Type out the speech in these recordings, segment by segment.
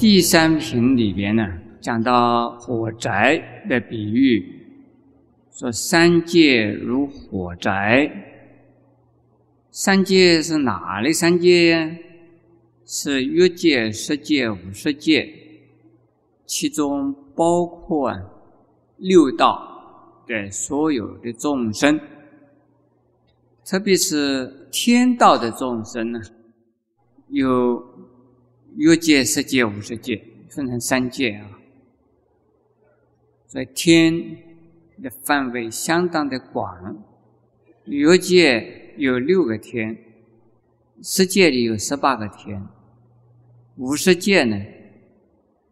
第三品里边呢，讲到火宅的比喻，说三界如火宅。三界是哪里三界呀？是欲界、色界、无色界，其中包括六道的所有的众生，特别是天道的众生呢，有约界、色界、五十界，分成三界啊。所以天的范围相当的广，约界有六个天，色界里有十八个天。五十界呢，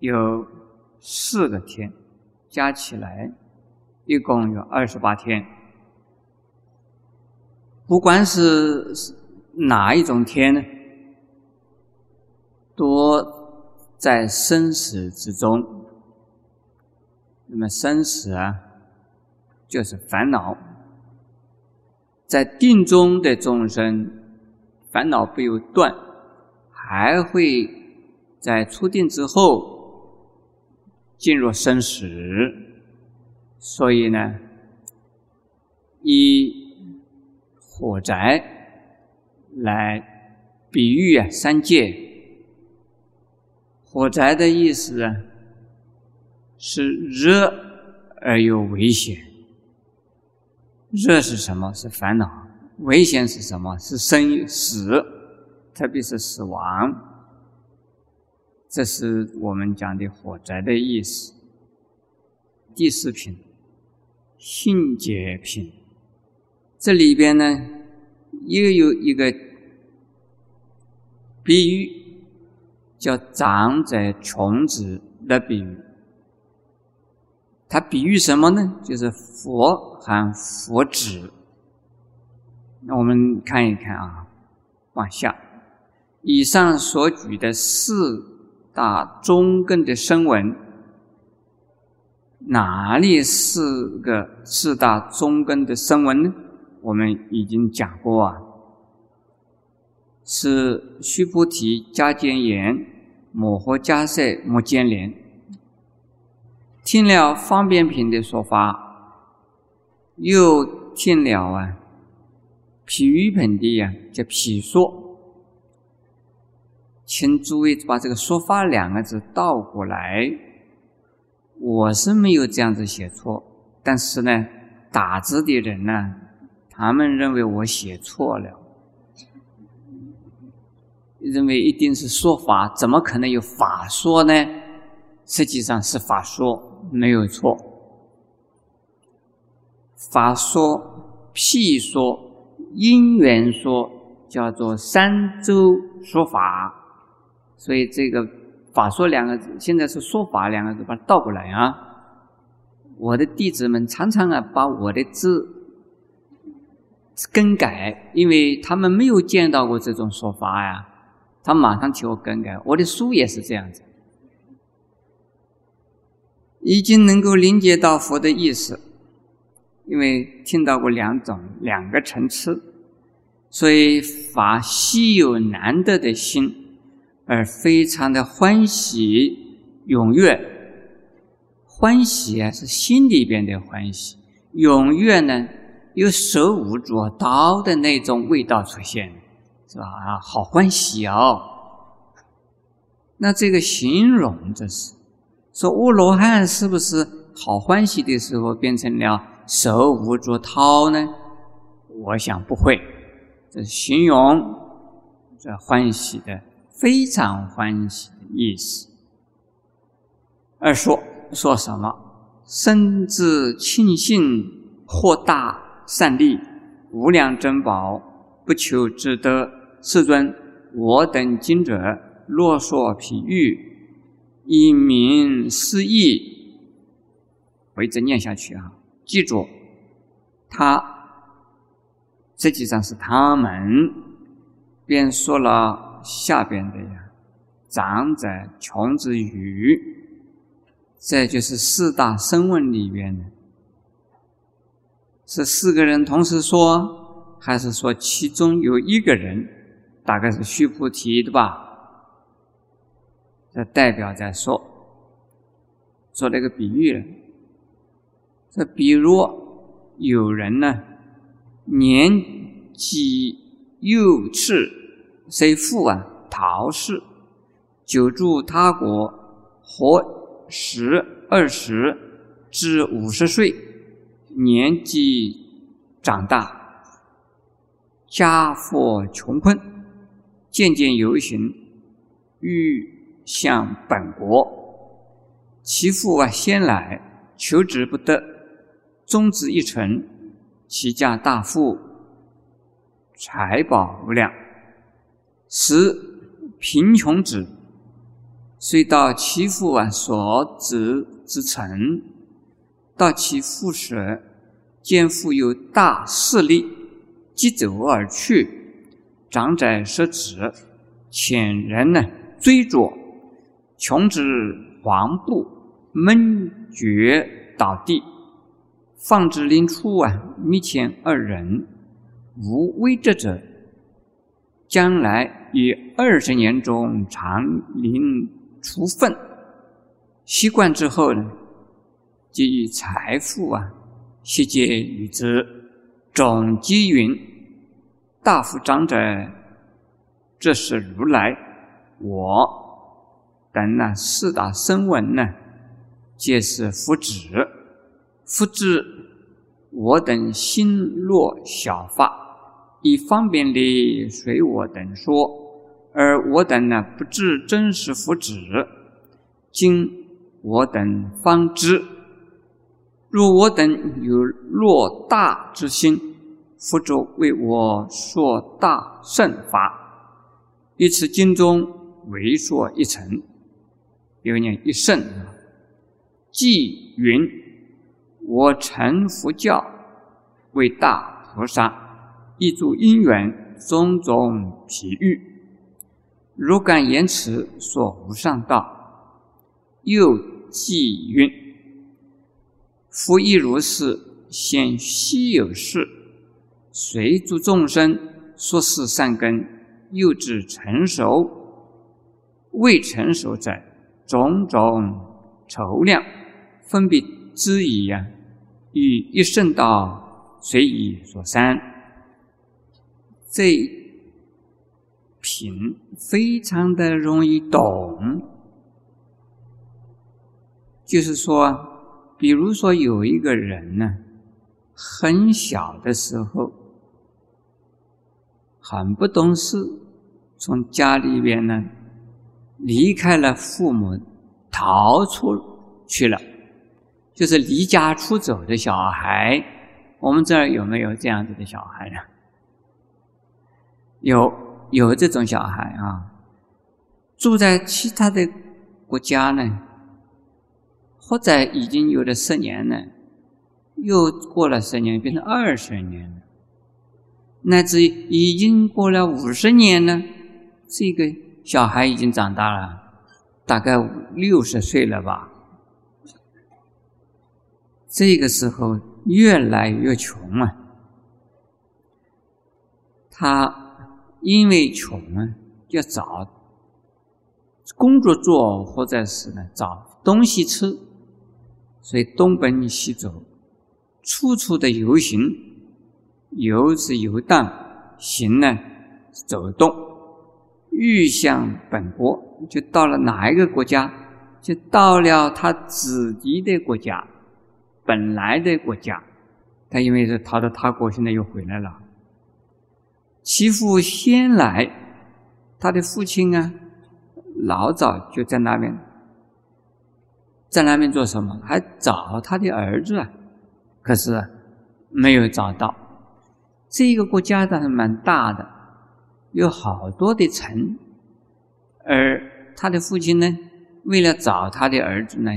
有四个天，加起来一共有二十八天。不管是哪一种天呢，多在生死之中。那么生死啊，就是烦恼。在定中的众生，烦恼不由断，还会。在初定之后进入生死，所以呢，以火宅来比喻啊三界。火宅的意思啊，是热而又危险。热是什么？是烦恼。危险是什么？是生死，特别是死亡。这是我们讲的火灾的意思。第四品，性解品，这里边呢又有一个比喻，叫长者穷子的比喻。它比喻什么呢？就是佛和佛子。那我们看一看啊，往下，以上所举的四。大中根的声闻，哪里是个四大中根的声闻呢？我们已经讲过啊，是须菩提加坚言、摩诃迦摄、摩坚连，听了方便品的说法，又听了啊譬喻品的呀，叫譬说。请诸位把这个“说法”两个字倒过来。我是没有这样子写错，但是呢，打字的人呢，他们认为我写错了，认为一定是说法，怎么可能有法说呢？实际上是法说，没有错。法说、譬说、因缘说，叫做三周说法。所以这个“法说”两个字，现在是“说法”两个字，把它倒过来啊！我的弟子们常常啊，把我的字更改，因为他们没有见到过这种说法呀，他马上替我更改。我的书也是这样子，已经能够理解到佛的意思，因为听到过两种两个层次，所以法稀有难得的心。而非常的欢喜踊跃，欢喜啊是心里边的欢喜，踊跃呢有手舞足蹈的那种味道出现，是吧？啊，好欢喜哦！那这个形容这是说阿罗汉是不是好欢喜的时候变成了手舞足蹈呢？我想不会，这是形容这欢喜的。非常欢喜的意思。二说说什么？生之庆幸，获大善利，无量珍宝，不求之得。世尊，我等今者若说譬喻，以明示义。我一直念下去啊，记住，他实际上是他们便说了。下边的呀，长者穷之语，这就是四大声闻里边的，是四个人同时说，还是说其中有一个人，大概是须菩提的吧？这代表在说，做了一个比喻。这比如有人呢，年纪幼稚，虽富啊，陶氏，久住他国，活十二十至五十岁，年纪长大，家富穷困，渐渐游行，欲。向本国，其父啊先来求职不得，终子一成，其家大富，财宝无量。时贫穷子，虽到其父啊所指之城，到其父时，见父有大势力，即走而去。长者失职，遣人呢追逐。穷之黄布闷绝倒地，放之临处啊！密前二人，无危者者，将来于二十年中常临除粪。习惯之后呢，即以财富啊，悉皆与之。总积云：大夫长者，这是如来我。等那四大声闻呢，皆是福祉。复知我等心若小发，以方便力随我等说，而我等呢不知真实福祉。今我等方知，若我等有若大之心，佛祖为我说大圣法，于此经中为说一层。有念一圣，即云：我成佛教为大菩萨，一诸因缘种种譬喻，如敢言辞说无上道。又即云：夫亦如是，现稀有事，随诸众生说是善根，又至成熟，未成熟者。种种筹量，分别之以呀，与一圣道随以所三。这品非常的容易懂，就是说，比如说有一个人呢，很小的时候很不懂事，从家里边呢。离开了父母，逃出去了，就是离家出走的小孩。我们这儿有没有这样子的小孩呢？有，有这种小孩啊。住在其他的国家呢，或者已经有了十年了，又过了十年，变成二十年了，乃至已经过了五十年了，这个。小孩已经长大了，大概六十岁了吧。这个时候越来越穷啊，他因为穷啊，要找工作做，或者是呢找东西吃，所以东奔西走，处处的游行，游是游荡，行呢走动。欲向本国，就到了哪一个国家？就到了他子弟的国家，本来的国家。他因为是逃到他国，现在又回来了。其父先来，他的父亲啊，老早就在那边，在那边做什么？还找他的儿子啊，可是没有找到。这一个国家倒是蛮大的。有好多的城，而他的父亲呢，为了找他的儿子呢，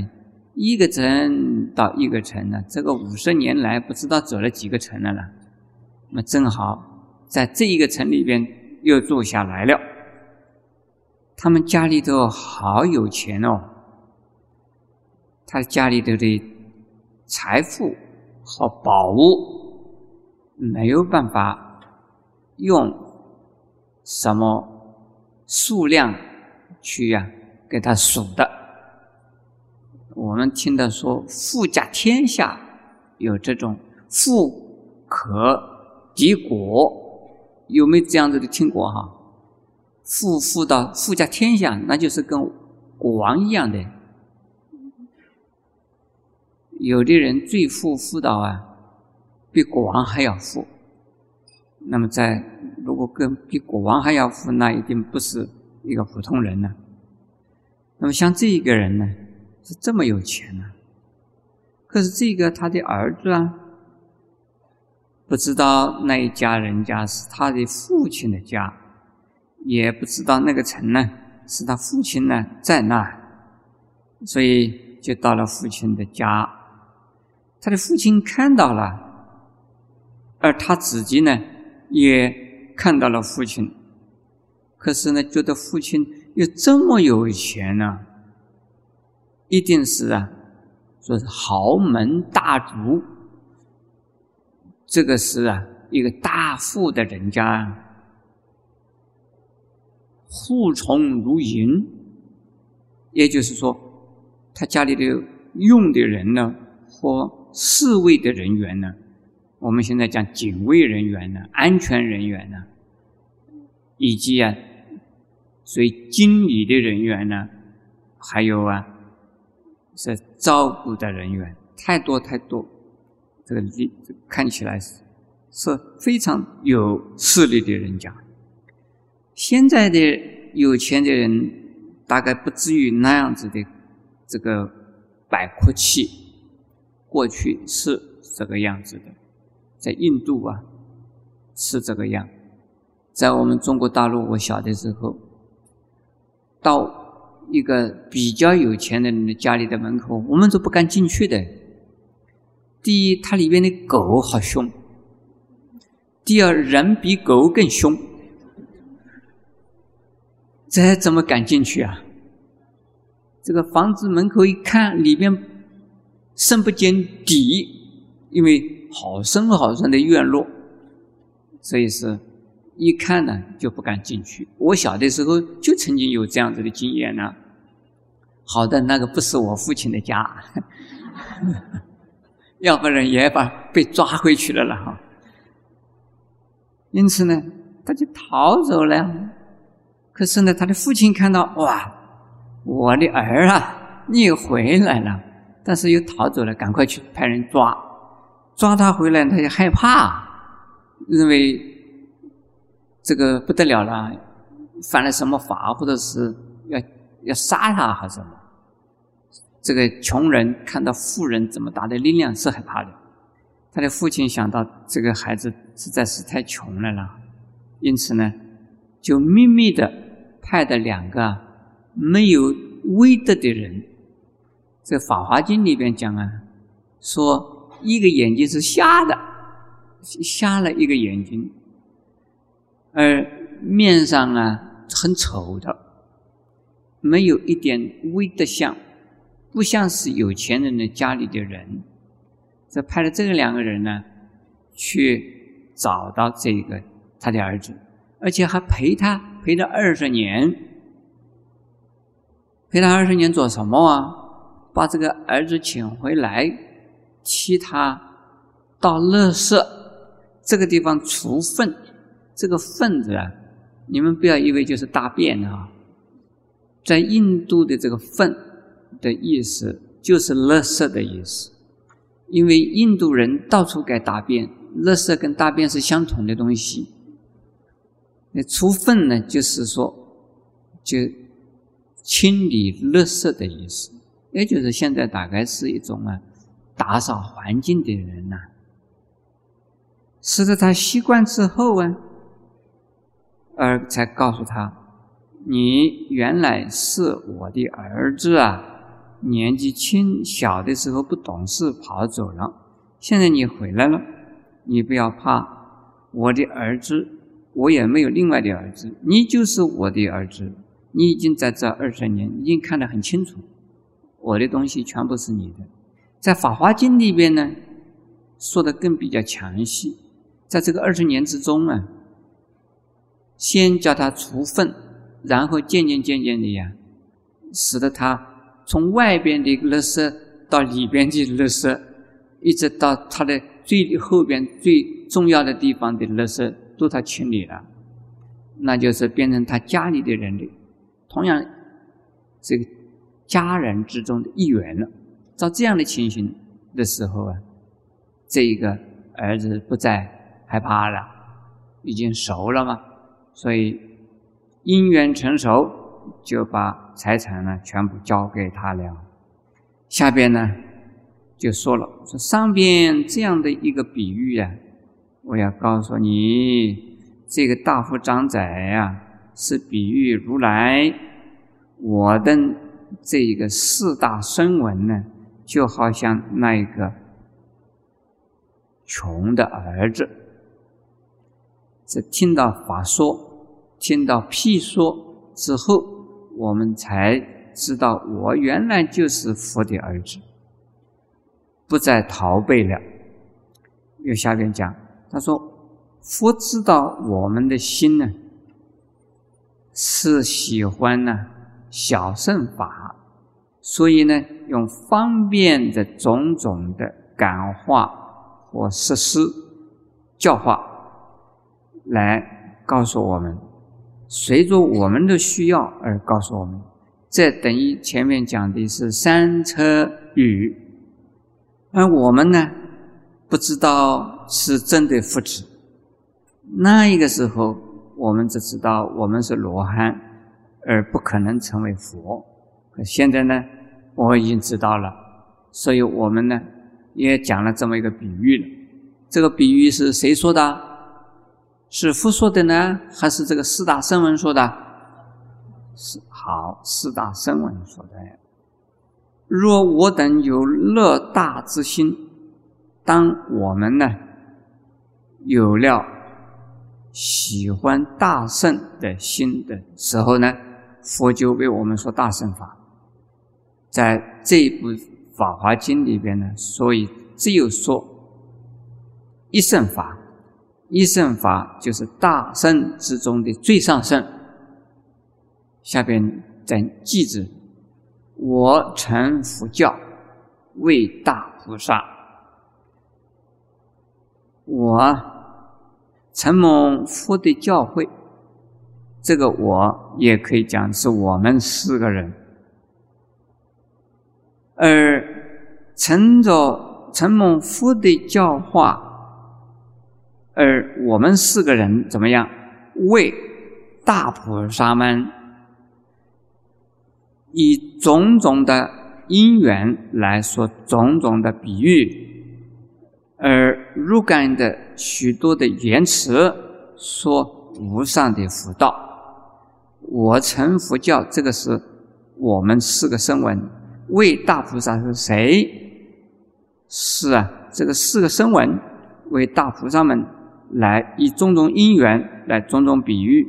一个城到一个城呢，这个五十年来不知道走了几个城了了。那正好在这一个城里边又住下来了。他们家里头好有钱哦，他家里头的财富和宝物没有办法用。什么数量去呀给他数的。我们听到说“富甲天下”，有这种“富可敌国”，有没有这样子的听过哈？富富到富甲天下，那就是跟国王一样的。有的人最富富到啊，比国王还要富。那么在如果跟比国王还要富，那一定不是一个普通人了。那么像这一个人呢，是这么有钱呢，可是这个他的儿子啊，不知道那一家人家是他的父亲的家，也不知道那个城呢是他父亲呢在那，所以就到了父亲的家，他的父亲看到了，而他自己呢也看到了父亲，可是呢觉得父亲。又这么有钱呢？一定是啊，说是豪门大族，这个是啊一个大富的人家，户从如云，也就是说，他家里的用的人呢，或侍卫的人员呢，我们现在讲警卫人员呢，安全人员呢，以及啊。所以，经理的人员呢，还有啊，是照顾的人员，太多太多。这个力看起来是是非常有势力的人家。现在的有钱的人，大概不至于那样子的这个摆阔气。过去是这个样子的，在印度啊是这个样，在我们中国大陆，我小的时候。到一个比较有钱的人家里的门口，我们都不敢进去的。第一，它里面的狗好凶；第二，人比狗更凶。这怎么敢进去啊？这个房子门口一看，里边深不见底，因为好深好深的院落，所以是。一看呢就不敢进去。我小的时候就曾经有这样子的经验呢。好的，那个不是我父亲的家，要不然也把被抓回去了了哈。因此呢，他就逃走了。可是呢，他的父亲看到哇，我的儿啊，你回来了，但是又逃走了，赶快去派人抓，抓他回来，他就害怕，认为。这个不得了了，犯了什么法，或者是要要杀他还是什么？这个穷人看到富人这么大的力量是害怕的。他的父亲想到这个孩子实在是太穷了啦，因此呢，就秘密的派的两个没有威德的人。在《法华经》里边讲啊，说一个眼睛是瞎的，瞎了一个眼睛。而面上啊很丑的，没有一点威德相，不像是有钱人的家里的人。这派了这个两个人呢，去找到这个他的儿子，而且还陪他陪了二十年。陪他二十年做什么啊？把这个儿子请回来，其他到乐色这个地方除粪。这个粪子啊，你们不要以为就是大便啊，在印度的这个粪的意思就是垃圾的意思，因为印度人到处改大便，垃圾跟大便是相同的东西。那除粪呢，就是说就清理垃圾的意思，也就是现在大概是一种啊打扫环境的人呐，使得他习惯之后啊。而才告诉他：“你原来是我的儿子啊！年纪轻小的时候不懂事跑走了，现在你回来了，你不要怕。我的儿子，我也没有另外的儿子，你就是我的儿子。你已经在这二十年，已经看得很清楚，我的东西全部是你的。在《法华经》里边呢，说的更比较详细，在这个二十年之中啊。”先叫他除粪，然后渐渐渐渐的呀，使得他从外边的垃圾到里边的垃圾，一直到他的最后边最重要的地方的垃圾都他清理了，那就是变成他家里的人的，同样这个家人之中的一员了。照这样的情形的时候啊，这一个儿子不再害怕了，已经熟了嘛，所以因缘成熟。就把财产呢全部交给他了。下边呢就说了，说上边这样的一个比喻呀，我要告诉你，这个大富长宰呀，是比喻如来我的这个四大声闻呢，就好像那一个穷的儿子，这听到法说，听到屁说之后。我们才知道，我原来就是佛的儿子，不再逃避了。又下边讲，他说：“佛知道我们的心呢，是喜欢呢小乘法，所以呢，用方便的种种的感化或实施教化，来告诉我们。”随着我们的需要而告诉我们，这等于前面讲的是三车语，而我们呢，不知道是真的福祉。那一个时候，我们只知道我们是罗汉，而不可能成为佛。现在呢，我已经知道了，所以我们呢，也讲了这么一个比喻了。这个比喻是谁说的？是佛说的呢，还是这个四大声闻说的？是好，四大声闻说的。若我等有乐大之心，当我们呢有了喜欢大圣的心的时候呢，佛就为我们说大圣法。在这一部《法华经》里边呢，所以只有说一圣法。一圣法就是大圣之中的最上圣。下边再记着：我成佛教为大菩萨，我承蒙佛的教诲。这个我也可以讲是我们四个人，而乘着承蒙佛的教化。而我们四个人怎么样？为大菩萨们以种种的因缘来说种种的比喻，而若干的许多的言辞说无上的福道。我成佛教，这个是我们四个声闻为大菩萨是谁？是啊，这个四个声闻为大菩萨们。来以种种因缘，来种种比喻，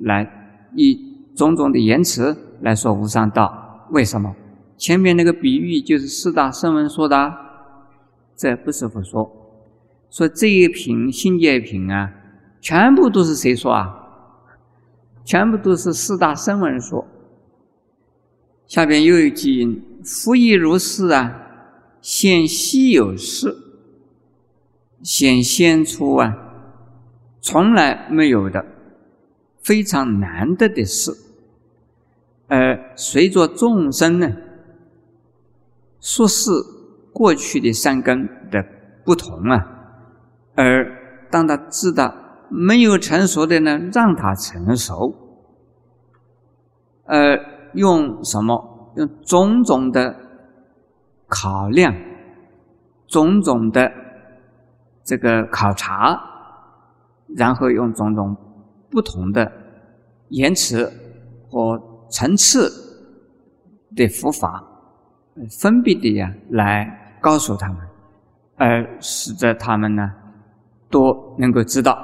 来以种种的言辞来说无上道。为什么？前面那个比喻就是四大声闻说的，这不是佛说。说这一品心界品啊，全部都是谁说啊？全部都是四大声闻说。下边又有句：复亦如是啊，现稀有事，显现出啊。从来没有的，非常难得的事。而随着众生呢，说是过去的善根的不同啊，而当他知道没有成熟的呢，让他成熟。呃，用什么？用种种的考量，种种的这个考察。然后用种种不同的言辞和层次的佛法，分别的呀来告诉他们，而使得他们呢都能够知道。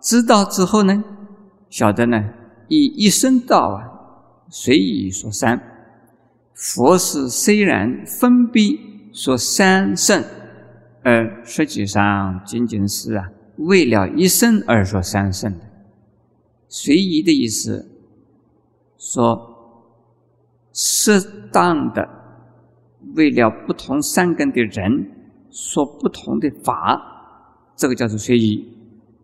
知道之后呢，晓得呢以一生道啊，随意说三。佛是虽然分别说三圣，而实际上仅仅是啊。为了一生而说三圣的，随意的意思，说适当的为了不同善根的人说不同的法，这个叫做随意。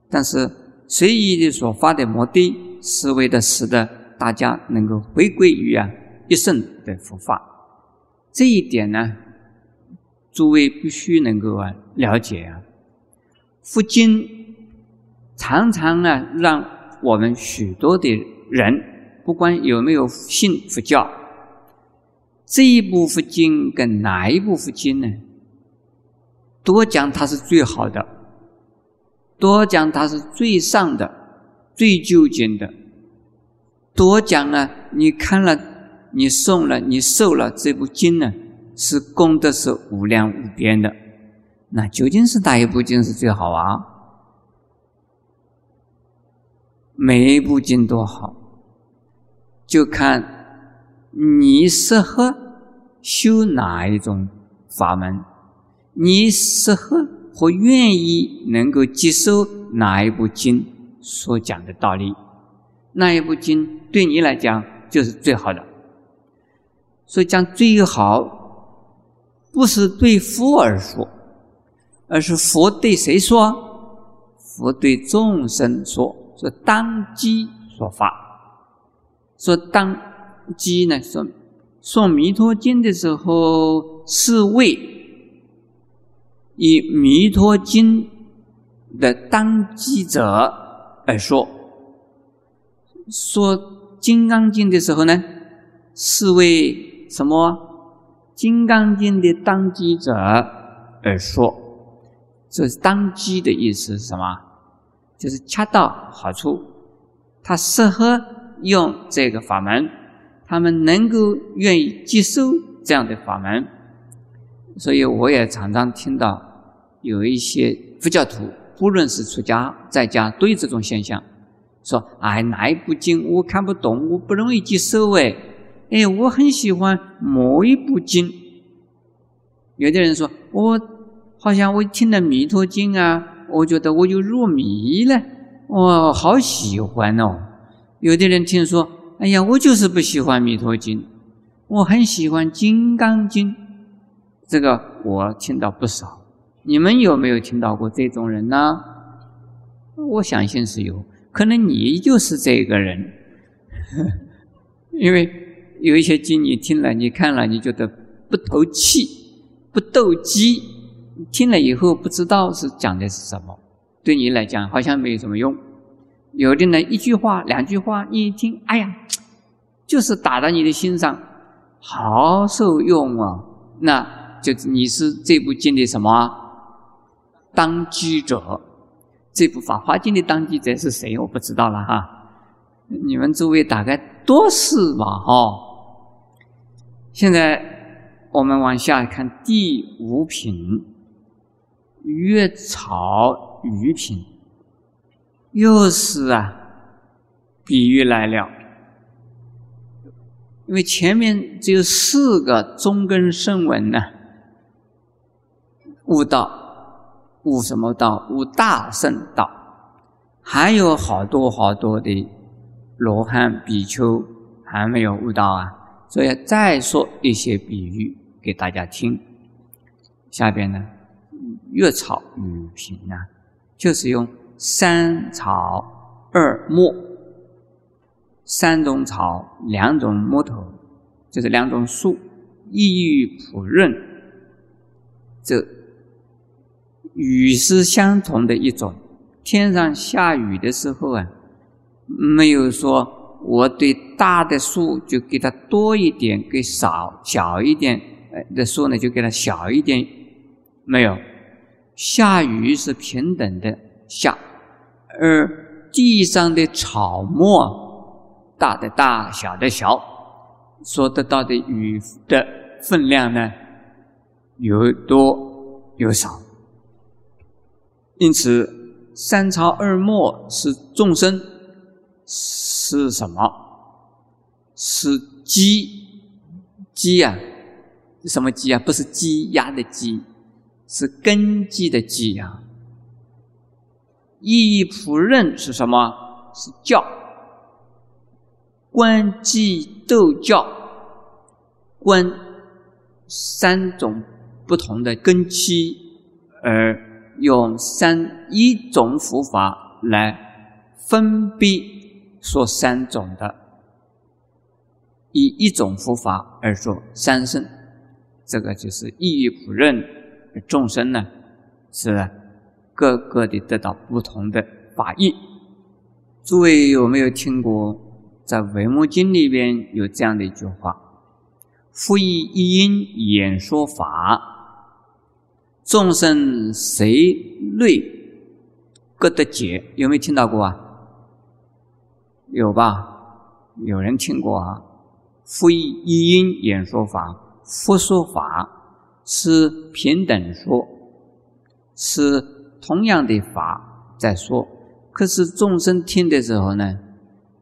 但是随意的所发的目的是为的使得大家能够回归于啊一生的佛法。这一点呢，诸位必须能够啊了解啊。佛经常常呢让我们许多的人，不管有没有信佛教。这一部佛经跟哪一部佛经呢？多讲它是最好的，多讲它是最上的、最究竟的。多讲呢，你看了、你诵了、你受了这部经呢，是功德是无量无边的。那究竟是哪一部经是最好啊？每一部经都好，就看。你适合修哪一种法门？你适合或愿意能够接受哪一部经所讲的道理？那一部经对你来讲就是最好的。所以讲最好，不是对佛而说，而是佛对谁说？佛对众生说，说当机说法，说当。机呢？说说《弥陀经》的时候，是为以《弥陀经》的当机者而说；说《金刚经》的时候呢，是为什么？《金刚经》的当机者而说。这是当机的意思是什么？就是恰到好处，他适合用这个法门。他们能够愿意接受这样的法门，所以我也常常听到有一些佛教徒，不论是出家在家，都有这种现象，说：“哎，哪一部经我看不懂，我不容易接受。”哎，哎，我很喜欢某一部经。有的人说：“我好像我听了《弥陀经》啊，我觉得我就入迷了，我好喜欢哦。”有的人听说。哎呀，我就是不喜欢《弥陀经》，我很喜欢《金刚经》，这个我听到不少。你们有没有听到过这种人呢？我相信是有，可能你就是这个人，因为有一些经你听了、你看了，你觉得不投气、不斗机，听了以后不知道是讲的是什么，对你来讲好像没有什么用。有的呢，一句话、两句话，你一听，哎呀，就是打在你的心上，好受用啊！那就你是这部经的什么当机者？这部《法华经》的当机者是谁？我不知道了哈。你们诸位大概都是吧？哈。现在我们往下看第五品，月草鱼品。又是啊，比喻来了。因为前面只有四个中根圣文呢，悟道，悟什么道？悟大圣道。还有好多好多的罗汉比丘还没有悟到啊，所以再说一些比喻给大家听。下边呢，月草雨平呢，就是用。三草二木，三种草，两种木头，就是两种树，异域普润。这雨是相同的一种。天上下雨的时候啊，没有说我对大的树就给它多一点，给少小一点的树呢就给它小一点，没有。下雨是平等的下。而地上的草木，大的大小的小，所得到的雨的分量呢，有多有少。因此，三草二木是众生，是什么？是鸡，鸡呀，什么鸡啊？不是鸡鸭的鸡，是根基的基呀。意义普任是什么？是教，观机斗教，观三种不同的根基，而用三一种佛法来分别说三种的，以一种佛法而说三圣，这个就是意义普认众生呢，是各个的得到不同的法益。诸位有没有听过？在《维摩经》里边有这样的一句话：“复以一因演说法，众生随类各得解。”有没有听到过啊？有吧？有人听过啊？“复以一因演说法，复说法是平等说，是同样的法在说。可是众生听的时候呢？”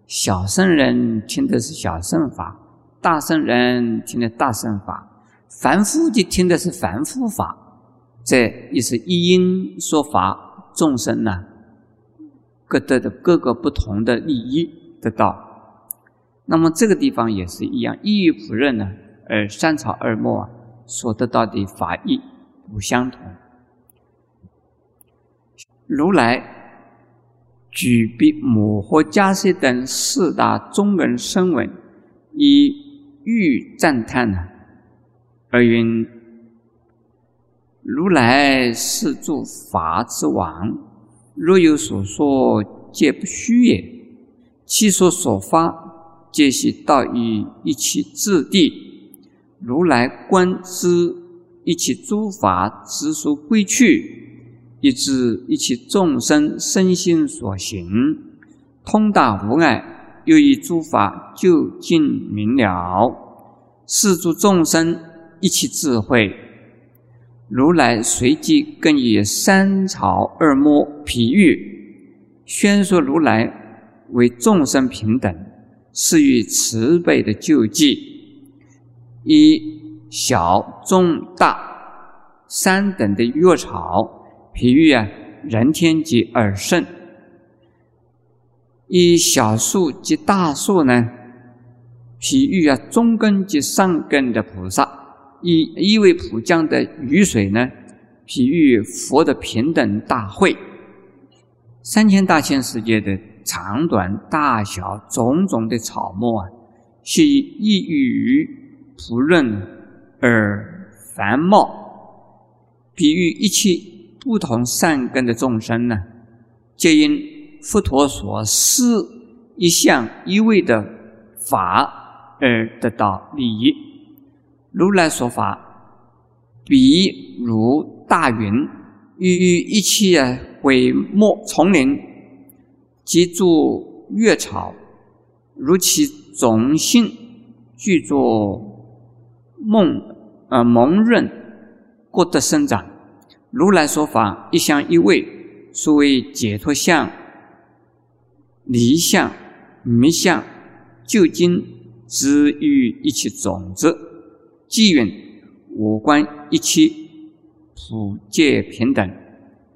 小圣人听的是小圣法，大圣人听的大圣法，凡夫就听的是凡夫法。这也是一因说法，众生呢各得的各个不同的利益得到。那么这个地方也是一样，一义普任呢，而三草二末所得到的法义不相同。如来。举比摩诃迦叶等四大中人声闻，以欲赞叹呢，而云：如来是诸法之王，若有所说，皆不虚也。其所所发，皆系道于一切智地。如来观之一切诸法之所归去。以知一切众生身心所行，通达无碍，又以诸法究竟明了，是诸众生一切智慧。如来随即更以三草二末譬喻，宣说如来为众生平等，是于慈悲的救济，以小中大三等的药草。譬喻啊，人天及耳圣，以小树及大树呢？譬喻啊，中根及上根的菩萨，以一位普降的雨水呢？比喻佛的平等大会，三千大千世界的长短大小种种的草木啊，是异于普润而繁茂，比喻一切。不同善根的众生呢，皆因佛陀所施一项一味的法而得到利益。如来说法，比如大云，于于一切毁没丛林，及诸月草，如其种性具作梦呃蒙润，各得生长。如来说法一相一味，所谓解脱相、离相、迷相，究竟之于一切种子，既云五观一切普界平等，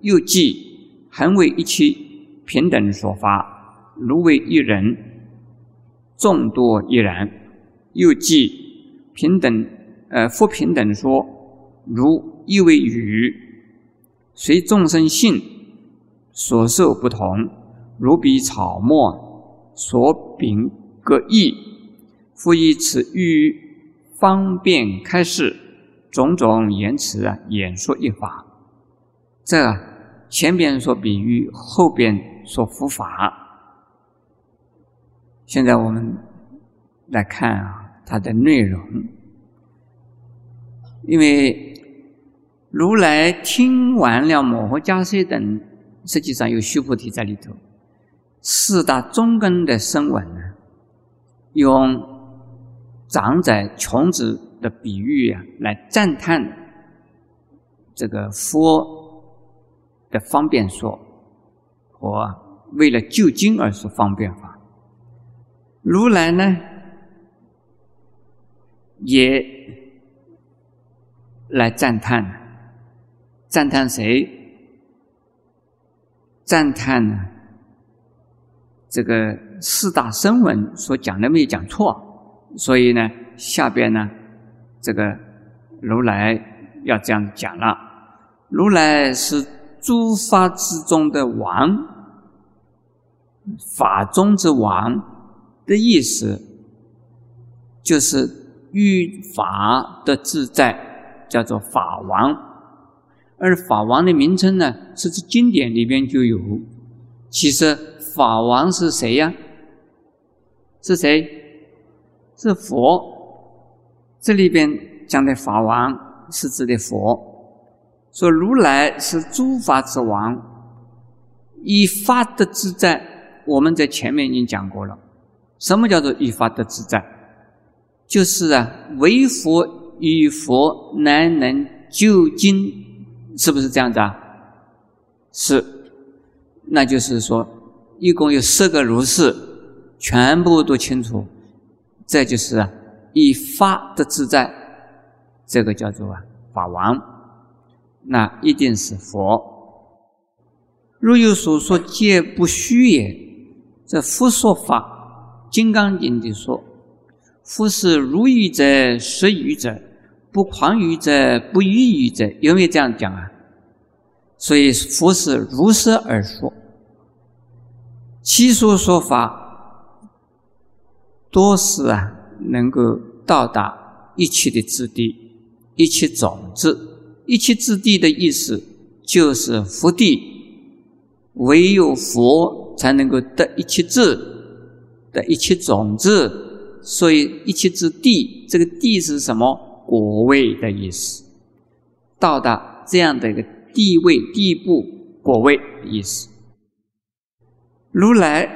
又即恒为一切平等所发，如为一人，众多亦然。又即平等，呃，不平等说，如一为语。随众生性所受不同，如比草木所秉各异，复以此欲方便开示，种种言辞啊，演说一法。这前边说比喻，后边说佛法。现在我们来看啊，它的内容，因为。如来听完了摩诃迦叶等，实际上有须菩提在里头。四大中根的声闻呢，用长者穷子的比喻啊，来赞叹这个佛的方便说，和为了救经而说方便法。如来呢，也来赞叹。赞叹谁？赞叹呢？这个四大声闻所讲的没有讲错，所以呢，下边呢这个如来要这样讲了：如来是诸法之中的王，法中之王的意思，就是欲法的自在，叫做法王。而法王的名称呢，是指经典里边就有。其实法王是谁呀？是谁？是佛。这里边讲的法王是指的佛。说如来是诸法之王，以法的自在。我们在前面已经讲过了。什么叫做以法的自在？就是啊，为佛与佛乃能究竟。是不是这样子啊？是，那就是说，一共有十个如是，全部都清楚。这就是啊，以法的自在，这个叫做啊法王，那一定是佛。如有所说，皆不虚也。这佛说法，《金刚经》里说：“佛是如语者，实语者。”不狂语者，不异语者，有没有这样讲啊？所以佛是如实而说，其所说法多是啊，能够到达一切的质地，一切种子。一切质地的意思就是福地，唯有佛才能够得一切智，得一切种子。所以一切之地，这个地是什么？果位的意思，到达这样的一个地位、地步、果位的意思。如来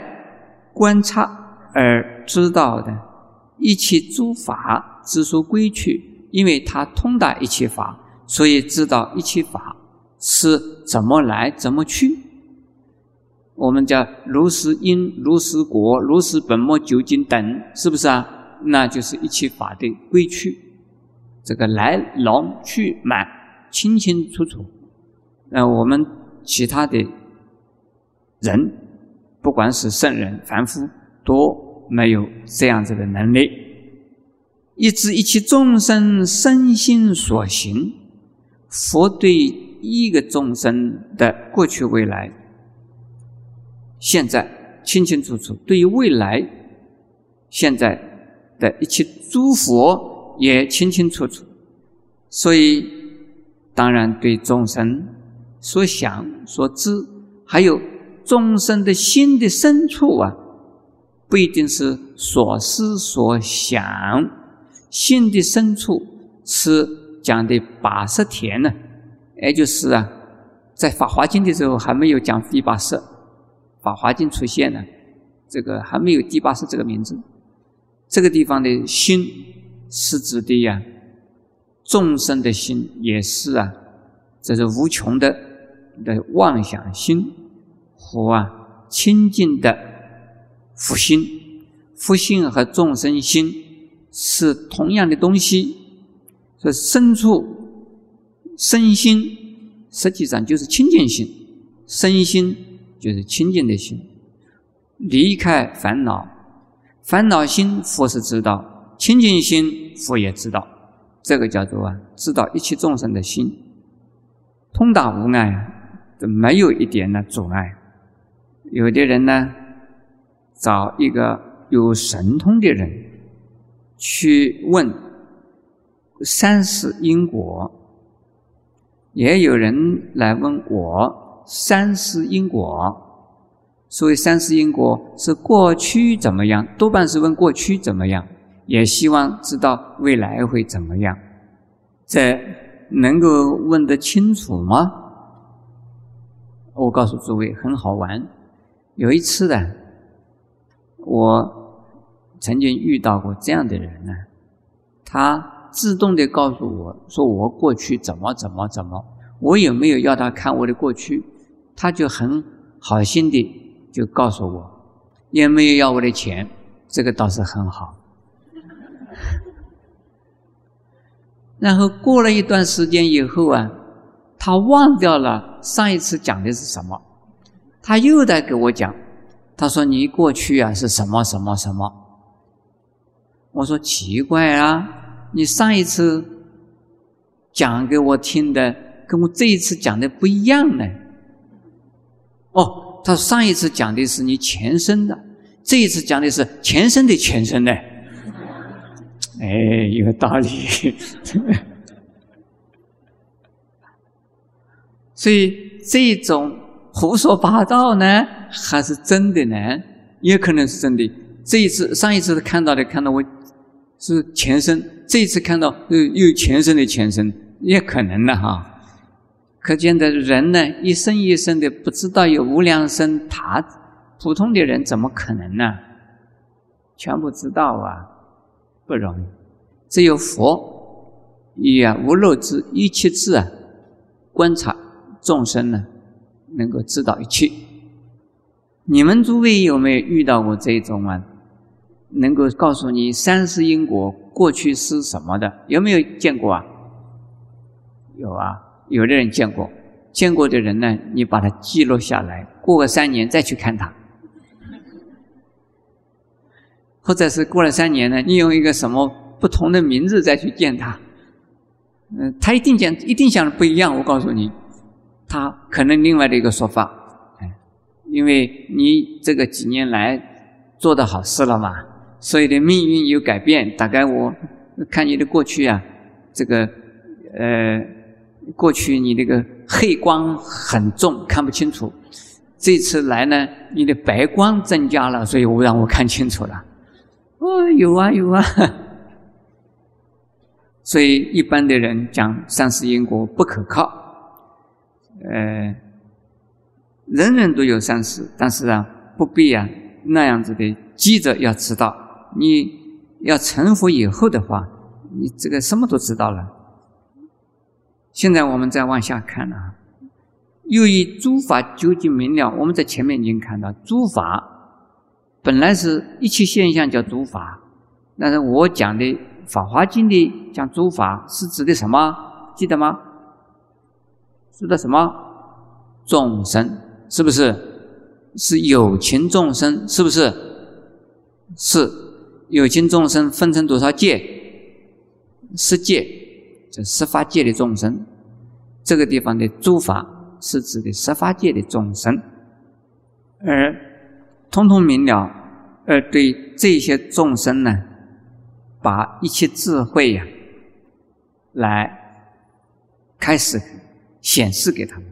观察而知道的一切诸法之所归去，因为他通达一切法，所以知道一切法是怎么来、怎么去。我们叫如是因、如是果、如是本末究竟等，是不是啊？那就是一切法的归去。这个来龙去脉清清楚楚，那我们其他的人，不管是圣人、凡夫，都没有这样子的能力。一知一切众生身心所行，佛对一个众生的过去、未来、现在清清楚楚；对于未来、现在的一切诸佛。也清清楚楚，所以当然对众生所想所知，还有众生的心的深处啊，不一定是所思所想，心的深处是讲的八十田呢，也就是啊，在《法华经》的时候还没有讲第八识，《法华经》出现呢，这个还没有第八识这个名字，这个地方的心。是指的呀，众生的心也是啊，这是无穷的的妄想心和啊清净的福心，福心和众生心是同样的东西，这深处身心实际上就是清净心，身心就是清净的心，离开烦恼，烦恼心佛是知道。清净心，佛也知道，这个叫做啊，知道一切众生的心，通达无碍啊，这没有一点的阻碍。有的人呢，找一个有神通的人去问三世因果，也有人来问我三世因果。所谓三世因果，是过去怎么样？多半是问过去怎么样。也希望知道未来会怎么样，这能够问得清楚吗？我告诉诸位，很好玩。有一次呢，我曾经遇到过这样的人呢，他自动的告诉我说我过去怎么怎么怎么，我有没有要他看我的过去，他就很好心的就告诉我，也没有要我的钱，这个倒是很好。然后过了一段时间以后啊，他忘掉了上一次讲的是什么，他又在给我讲。他说：“你过去啊是什么什么什么？”我说：“奇怪啊，你上一次讲给我听的，跟我这一次讲的不一样呢。哦，他上一次讲的是你前身的，这一次讲的是前身的前身呢。哎，有道理。所以这种胡说八道呢，还是真的呢？也可能是真的。这一次、上一次看到的，看到我是前身；这一次看到又又前身的前身，也可能的哈。可见的人呢，一生一生的不知道有无量生，他普通的人怎么可能呢？全部知道啊，不容易。只有佛以啊无漏之一切智啊，观察众生呢，能够知道一切。你们诸位有没有遇到过这种啊？能够告诉你三世因果过去是什么的，有没有见过啊？有啊，有的人见过，见过的人呢，你把它记录下来，过个三年再去看他，或者是过了三年呢，你用一个什么不同的名字再去见他，嗯，他一定讲，一定想的不一样。我告诉你，他可能另外的一个说法，因为你这个几年来做的好事了嘛。所以的命运有改变，大概我看你的过去啊，这个呃，过去你那个黑光很重，看不清楚。这次来呢，你的白光增加了，所以我让我看清楚了。哦，有啊有啊。所以一般的人讲三世因果不可靠，呃，人人都有三世，但是啊，不必啊那样子的急着要知道。你要成佛以后的话，你这个什么都知道了。现在我们再往下看啊，由于诸法究竟明了，我们在前面已经看到，诸法本来是一切现象叫诸法，但是我讲的《法华经》的讲诸法是指的什么？记得吗？指的什么？众生是不是？是有情众生是不是？是。有情众生分成多少界？十界，这十法界的众生。这个地方的诸法是指的十法界的众生，而通通明了，而对这些众生呢，把一切智慧呀，来开始显示给他们，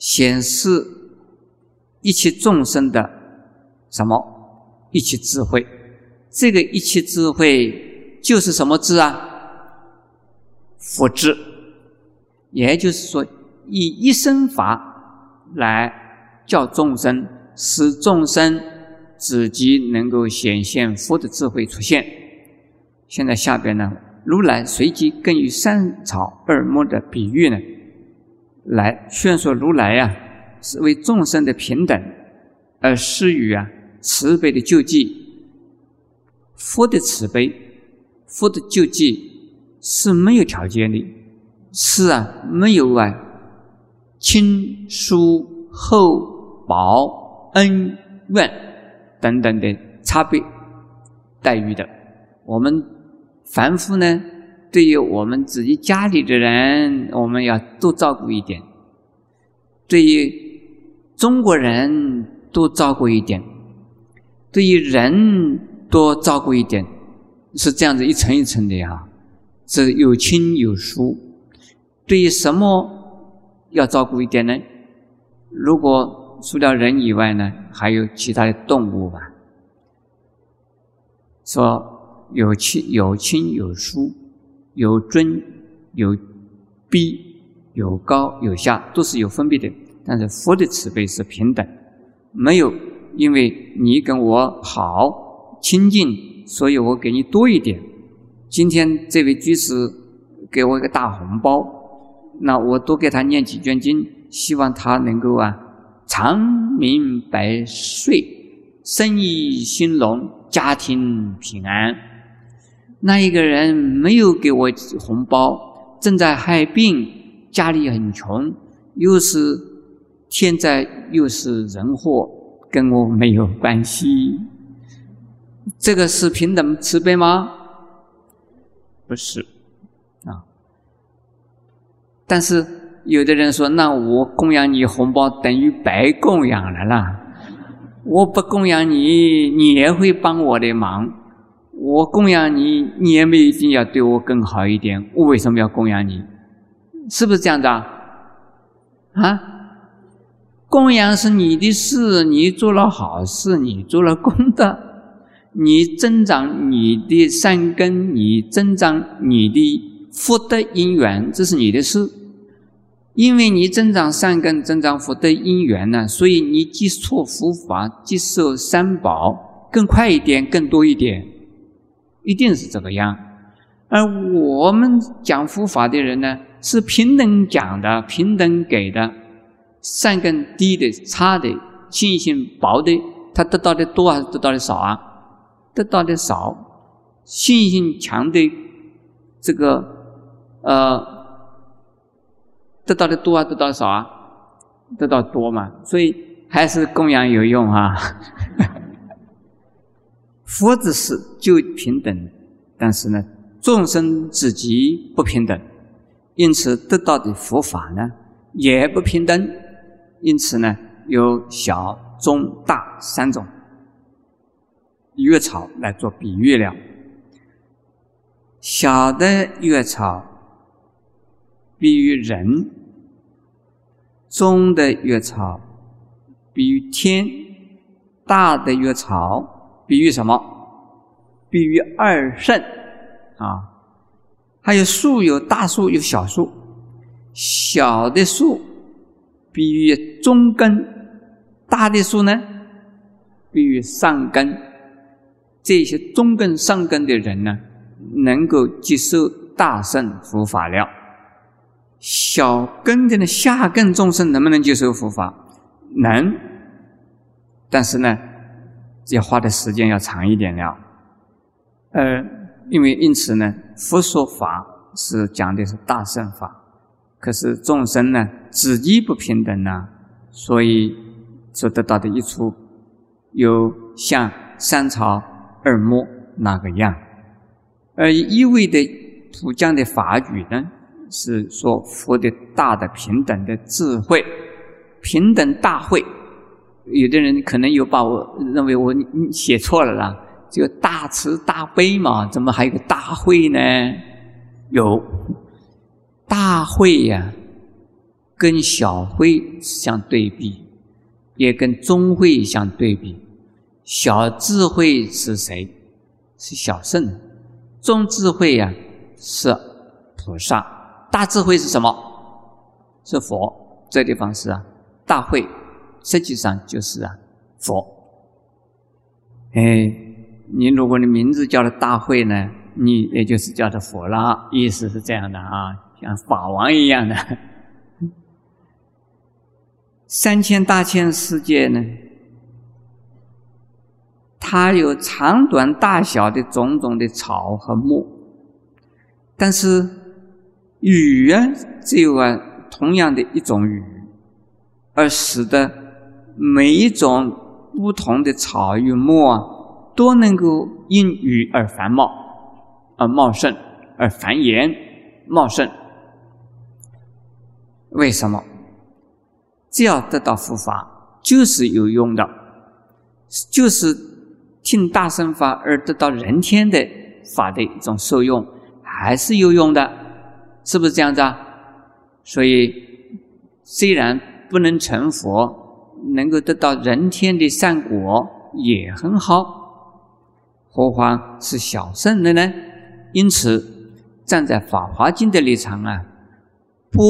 显示一切众生的什么？一切智慧。这个一切智慧就是什么智啊？佛智，也就是说，以一生法来教众生，使众生自己能够显现佛的智慧出现。现在下边呢，如来随即根据三草二木的比喻呢，来劝说如来呀是为众生的平等而施予啊慈悲的救济。佛的慈悲，佛的救济是没有条件的，是啊，没有啊，亲疏厚薄恩怨等等的差别待遇的。我们凡夫呢，对于我们自己家里的人，我们要多照顾一点；对于中国人多照顾一点；对于人。多照顾一点，是这样子一层一层的呀，是有亲有疏。对于什么要照顾一点呢？如果除了人以外呢，还有其他的动物吧。说有亲有亲有疏，有尊有卑，有高有下，都是有分别的。但是佛的慈悲是平等，没有因为你跟我好。亲近，所以我给你多一点。今天这位居士给我一个大红包，那我多给他念几卷经，希望他能够啊长命百岁，生意兴隆，家庭平安。那一个人没有给我红包，正在害病，家里很穷，又是天灾又是人祸，跟我没有关系。这个是平等慈悲吗？不是啊。但是有的人说：“那我供养你红包等于白供养了啦，我不供养你，你也会帮我的忙。我供养你，你也没一定要对我更好一点。我为什么要供养你？是不是这样的啊？供养是你的事，你做了好事，你做了功德，你增长你的善根，你增长你的福德因缘，这是你的事。”因为你增长善根、增长福德因缘呢，所以你接触佛法、接受三宝更快一点、更多一点，一定是这个样。而我们讲佛法的人呢，是平等讲的、平等给的，善根低的、差的、信心薄的，他得到的多还是得到的少啊？得到的少，信心强的这个呃。得到的多啊，得到的少啊，得到多嘛，所以还是供养有用啊。佛子是就平等，但是呢，众生自己不平等，因此得到的佛法呢也不平等。因此呢，有小、中、大三种月草来做比喻了。小的月草比喻人。中的月草比喻天，大的月草比喻什么？比喻二圣啊。还有树，有大树，有小树。小的树比喻中根，大的树呢比喻上根。这些中根、上根的人呢，能够接受大圣佛法了。小根的呢，下根众生能不能接受佛法？能，但是呢，要花的时间要长一点了。呃，因为因此呢，佛说法是讲的是大圣法，可是众生呢，自己不平等呢，所以所得到的益处，有像三朝二木那个样，而一味的普降的法语呢？是说佛的大的平等的智慧，平等大会。有的人可能有把我认为我写错了啦，就大慈大悲嘛，怎么还有个大会呢？有大会呀，跟小会相对比，也跟中会相对比。小智慧是谁？是小圣。中智慧呀，是菩萨。大智慧是什么？是佛。这地方是啊，大会，实际上就是啊，佛。哎，你如果你名字叫了大会呢，你也就是叫做佛了，意思是这样的啊，像法王一样的。三千大千世界呢，它有长短大小的种种的草和木，但是。雨啊，只有啊同样的一种雨，而使得每一种不同的草与木啊，都能够因雨而繁茂，而茂盛，而繁衍茂盛。为什么？只要得到佛法，就是有用的，就是听大乘法而得到人天的法的一种受用，还是有用的。是不是这样子啊？所以虽然不能成佛，能够得到人天的善果也很好，何况是小圣的呢？因此，站在《法华经》的立场啊，不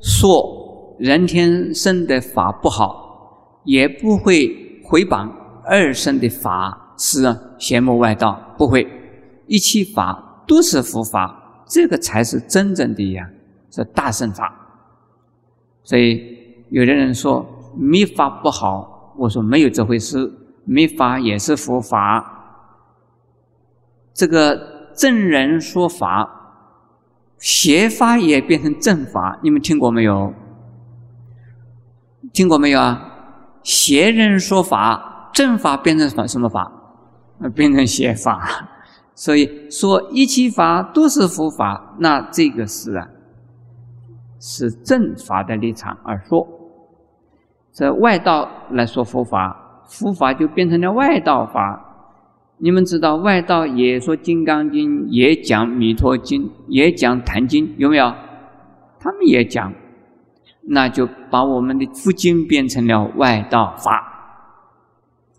说人天生的法不好，也不会回谤二圣的法是邪魔外道，不会，一切法都是佛法。这个才是真正的呀，是大圣法。所以有的人说密法不好，我说没有这回事，密法也是佛法。这个正人说法，邪法也变成正法，你们听过没有？听过没有啊？邪人说法，正法变成什么什么法？变成邪法。所以说一切法都是佛法，那这个是啊，是正法的立场而说。在外道来说佛法，佛法就变成了外道法。你们知道外道也说《金刚经》，也讲《弥陀经》，也讲《坛经》，有没有？他们也讲，那就把我们的佛经变成了外道法。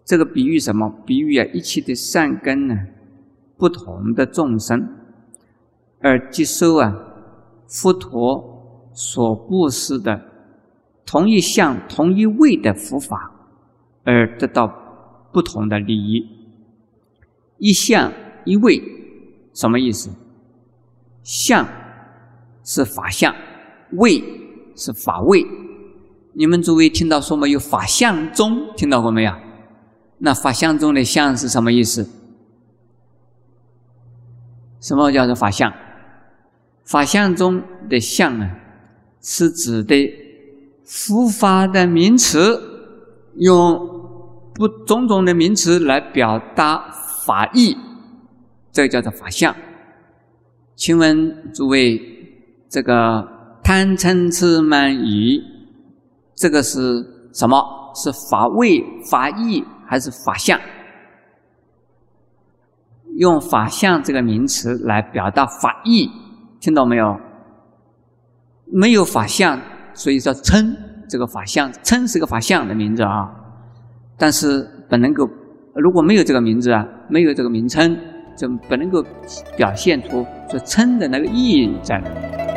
这个比喻什么？比喻啊，一切的善根呢，不同的众生，而接受啊佛陀所布施的同一项、同一位的佛法，而得到不同的利益。一项一位，什么意思？相是法相，位是法位。你们诸位听到说没有？法相中听到过没有？那法相中的相是什么意思？什么叫做法相？法相中的相啊，是指的佛法的名词，用不种种的名词来表达法义，这个叫做法相。请问诸位，这个贪嗔痴慢疑，这个是什么？是法位、法义？还是法相，用法相这个名词来表达法义，听到没有？没有法相，所以说称这个法相，称是个法相的名字啊。但是本能够，如果没有这个名字啊，没有这个名称，就不能够表现出这称的那个意义在哪。